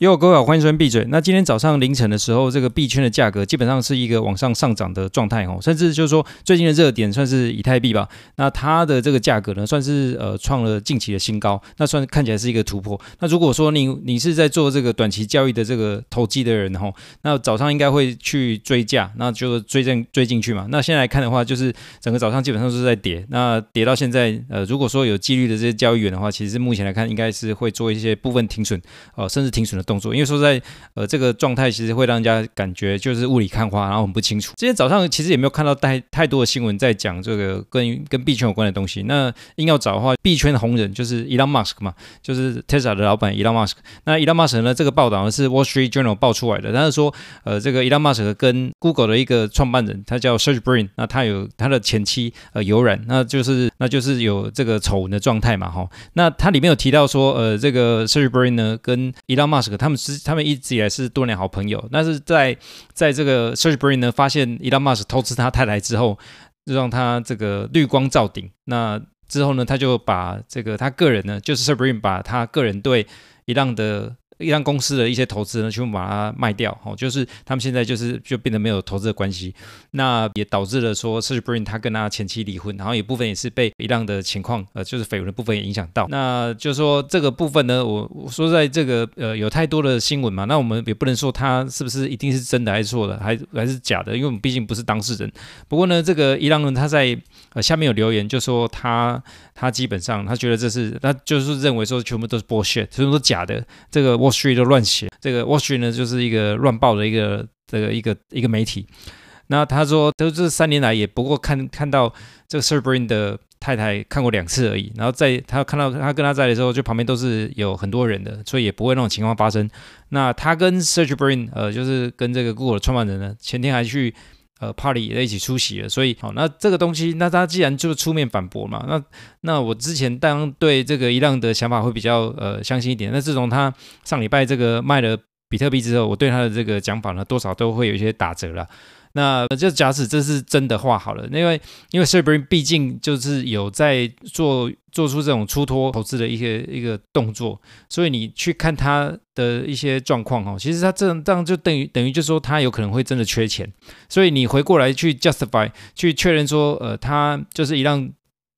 哟，各位好，欢迎收听闭嘴。那今天早上凌晨的时候，这个币圈的价格基本上是一个往上上涨的状态哦，甚至就是说最近的热点算是以太币吧。那它的这个价格呢，算是呃创了近期的新高，那算看起来是一个突破。那如果说你你是在做这个短期交易的这个投机的人哈，那早上应该会去追价，那就追进追进去嘛。那现在来看的话，就是整个早上基本上都是在跌，那跌到现在呃，如果说有纪律的这些交易员的话，其实目前来看应该是会做一些部分停损，呃，甚至停损的。动作，因为说在呃这个状态，其实会让人家感觉就是雾里看花，然后很不清楚。今天早上其实也没有看到太太多的新闻在讲这个跟跟币圈有关的东西。那硬要找的话，币圈的红人就是 Elon Musk 嘛，就是 Tesla 的老板 Elon Musk。那 Elon Musk 呢，这个报道呢是 Wall Street Journal 报出来的，但是说呃这个 Elon Musk 跟 Google 的一个创办人，他叫 Serge Brin，那他有他的前妻呃有染，那就是那就是有这个丑闻的状态嘛哈。那他里面有提到说呃这个 Serge Brin 呢跟 Elon Musk 他们是他们一直以来是多年好朋友，但是在在这个 SearchBrain 呢发现 Elon Musk 偷吃他太太之后，就让他这个绿光照顶。那之后呢，他就把这个他个人呢，就是 SearchBrain 把他个人对伊浪的。一让公司的一些投资呢，全部把它卖掉，哦，就是他们现在就是就变得没有投资的关系，那也导致了说 s e r g e Brin 他跟他前妻离婚，然后有部分也是被一样的情况，呃，就是绯闻的部分也影响到。那就是说这个部分呢，我我说在这个呃有太多的新闻嘛，那我们也不能说他是不是一定是真的还是错的，还还是假的，因为我们毕竟不是当事人。不过呢，这个一浪呢，他在呃下面有留言，就说他他基本上他觉得这是他就是认为说全部都是 bullshit，全部都假的，这个我。Wall Street 都乱写，这个 Wall Street 呢就是一个乱报的一个这个一个一个媒体。那他说，都这三年来也不过看看到这个 Sergey Brin 的太太看过两次而已。然后在他看到他跟他在的时候，就旁边都是有很多人的，所以也不会那种情况发生。那他跟 Sergey Brin 呃，就是跟这个 Google 的创办人呢，前天还去。呃，party 也一起出席了，所以好，那这个东西，那他既然就出面反驳嘛，那那我之前当对这个一浪的想法会比较呃相信一点，那自从他上礼拜这个卖了比特币之后，我对他的这个讲法呢，多少都会有一些打折了。那就假使这是真的话好了，因为因为 s u b r i n 毕竟就是有在做做出这种出脱投资的一些一个动作，所以你去看他的一些状况哦，其实他这样这样就等于等于就说他有可能会真的缺钱，所以你回过来去 justify 去确认说呃他就是一辆。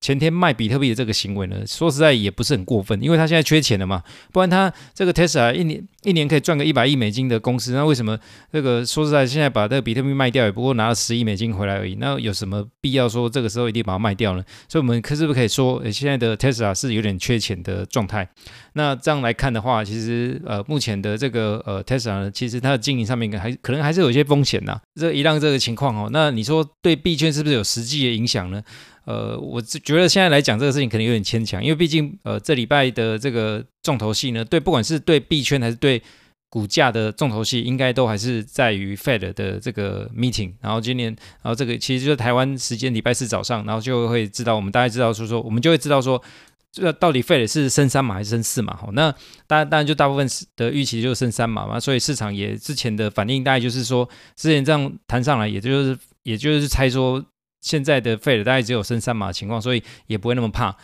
前天卖比特币的这个行为呢，说实在也不是很过分，因为他现在缺钱了嘛，不然他这个 Tesla 一年一年可以赚个一百亿美金的公司，那为什么这个说实在现在把这个比特币卖掉，也不过拿了十亿美金回来而已，那有什么必要说这个时候一定把它卖掉呢？所以我们可是不是可以说，诶，现在的 Tesla 是有点缺钱的状态？那这样来看的话，其实呃目前的这个呃 Tesla 呢，其实它的经营上面还可能还是有一些风险呐。这一浪这个情况哦，那你说对币圈是不是有实际的影响呢？呃，我觉得现在来讲这个事情可能有点牵强，因为毕竟呃这礼拜的这个重头戏呢，对不管是对币圈还是对股价的重头戏，应该都还是在于 Fed 的这个 meeting。然后今年，然后这个其实就是台湾时间礼拜四早上，然后就会知道，我们大概知道说说，我们就会知道说，这到底 Fed 是升三码还是升四码？好，那当然当然就大部分的预期就是升三码嘛，所以市场也之前的反应大概就是说，之前这样谈上来，也就是也就是猜说。现在的 Fed 大概只有升三码情况，所以也不会那么怕。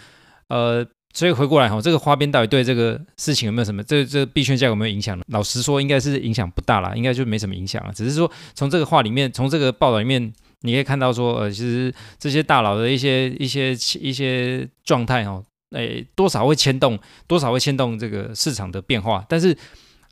呃，所以回过来哈，这个花边到底对这个事情有没有什么？这这币圈价格有没有影响呢？老实说，应该是影响不大啦，应该就没什么影响了。只是说从这个话里面，从这个报道里面，你可以看到说，呃，其实这些大佬的一些一些一些状态哈，诶，多少会牵动，多少会牵动这个市场的变化，但是。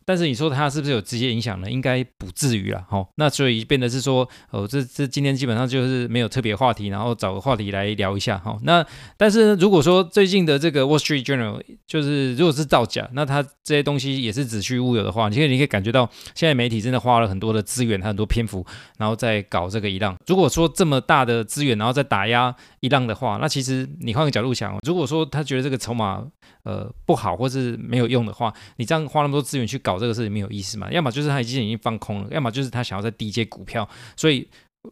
但是你说它是不是有直接影响呢？应该不至于啦，齁。那所以变得是说，哦，这这今天基本上就是没有特别话题，然后找个话题来聊一下，齁。那但是如果说最近的这个 Wall Street Journal 就是如果是造假，那它这些东西也是子虚乌有的话，你可以你可以感觉到现在媒体真的花了很多的资源，很多篇幅，然后再搞这个一浪。如果说这么大的资源，然后再打压一浪的话，那其实你换个角度想，如果说他觉得这个筹码呃不好或是没有用的话，你这样花那么多资源去搞。这个事情没有意思嘛？要么就是他已经已经放空了，要么就是他想要再低接股票。所以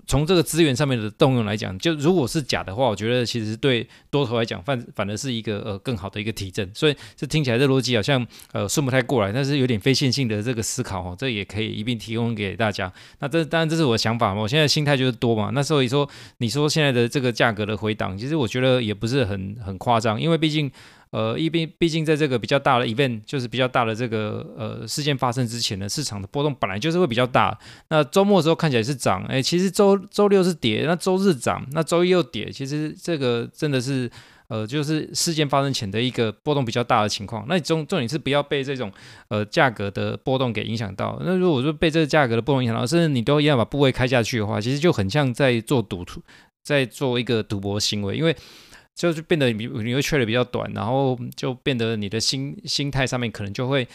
从这个资源上面的动用来讲，就如果是假的话，我觉得其实对多头来讲反反而是一个呃更好的一个提振。所以这听起来这逻辑好像呃顺不太过来，但是有点非线性的这个思考哦，这也可以一并提供给大家。那这当然这是我的想法嘛，我现在心态就是多嘛。那所以说你说现在的这个价格的回档，其实我觉得也不是很很夸张，因为毕竟。呃，因为毕竟在这个比较大的 event，就是比较大的这个呃事件发生之前呢，市场的波动本来就是会比较大。那周末的时候看起来是涨，哎，其实周周六是跌，那周日涨，那周一又跌，其实这个真的是。呃，就是事件发生前的一个波动比较大的情况，那重重点是不要被这种呃价格的波动给影响到。那如果说被这个价格的波动影响到，甚至你都一样把部位开下去的话，其实就很像在做赌徒，在做一个赌博行为，因为就是变得你你会吹的比较短，然后就变得你的心心态上面可能就会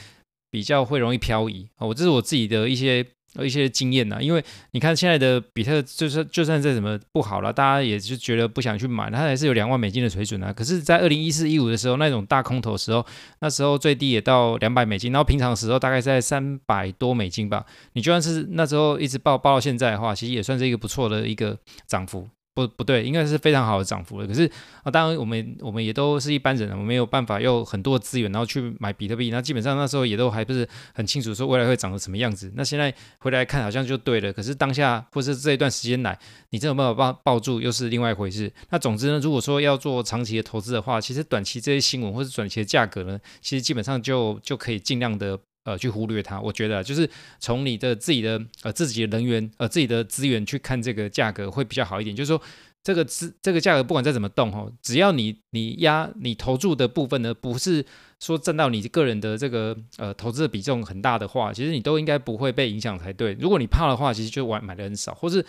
比较会容易漂移。哦，这是我自己的一些。一些经验呐，因为你看现在的比特，就是就算再怎么不好了，大家也就觉得不想去买，它还是有两万美金的水准啊。可是，在二零一四一五的时候，那种大空头的时候，那时候最低也到两百美金，然后平常的时候大概在三百多美金吧。你就算是那时候一直爆爆到现在的话，其实也算是一个不错的一个涨幅。不不对，应该是非常好的涨幅了。可是啊，当然我们我们也都是一般人，我们没有办法用很多资源，然后去买比特币。那基本上那时候也都还不是很清楚说未来会长成什么样子。那现在回来看好像就对了。可是当下或是这一段时间来，你真的没有办法抱住，又是另外一回事。那总之呢，如果说要做长期的投资的话，其实短期这些新闻或是短期的价格呢，其实基本上就就可以尽量的。呃，去忽略它，我觉得就是从你的自己的呃自己的能源呃自己的资源去看这个价格会比较好一点。就是说，这个资这个价格不管再怎么动哈，只要你你压你投注的部分呢，不是说占到你个人的这个呃投资的比重很大的话，其实你都应该不会被影响才对。如果你怕的话，其实就买买的很少，或是。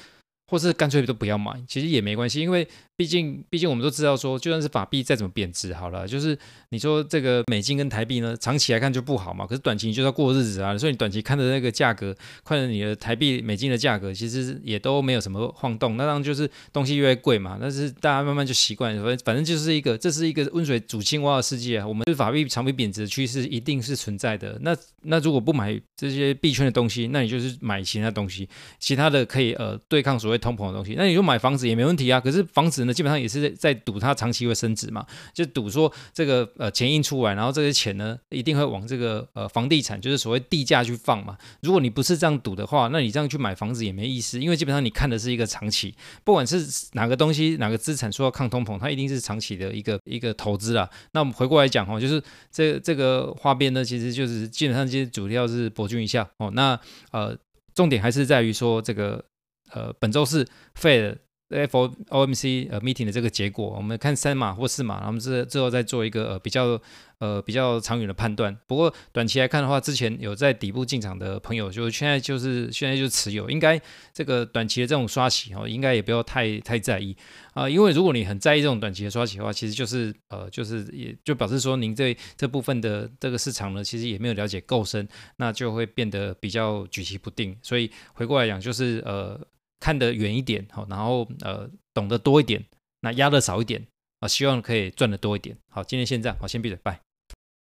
或是干脆都不要买，其实也没关系，因为毕竟毕竟我们都知道说，就算是法币再怎么贬值，好了，就是你说这个美金跟台币呢，长期来看就不好嘛。可是短期你就要过日子啊，所以你短期看的那个价格，看着你的台币、美金的价格，其实也都没有什么晃动。那当然就是东西越来越贵嘛，但是大家慢慢就习惯，反正反正就是一个，这是一个温水煮青蛙的世界啊。我们就是法币长期贬值的趋势一定是存在的。那那如果不买这些币圈的东西，那你就是买其他东西，其他的可以呃对抗所谓通膨的东西，那你就买房子也没问题啊。可是房子呢，基本上也是在赌它长期会升值嘛，就赌说这个呃钱印出来，然后这些钱呢一定会往这个呃房地产，就是所谓地价去放嘛。如果你不是这样赌的话，那你这样去买房子也没意思，因为基本上你看的是一个长期，不管是哪个东西哪个资产说要抗通膨，它一定是长期的一个一个投资啦。那我们回过来讲哈，就是这这个花边呢，其实就是基本上这些主要是博君一笑哦。那呃重点还是在于说这个。呃，本周四 Fed FOMC 呃 meeting 的这个结果，我们看三码或四码，我们之之后再做一个呃比较呃比较长远的判断。不过短期来看的话，之前有在底部进场的朋友，就现在就是现在就持有，应该这个短期的这种刷起哦，应该也不要太太在意啊、因为如果你很在意这种短期的刷起的话，其实就是呃就是也就表示说您对这部分的这个市场呢，其实也没有了解够深，那就会变得比较举棋不定。所以回过来讲，就是呃。看得远一点，好，然后呃懂得多一点，那压的少一点啊，希望可以赚的多一点。好，今天先这样，好，先闭嘴，拜。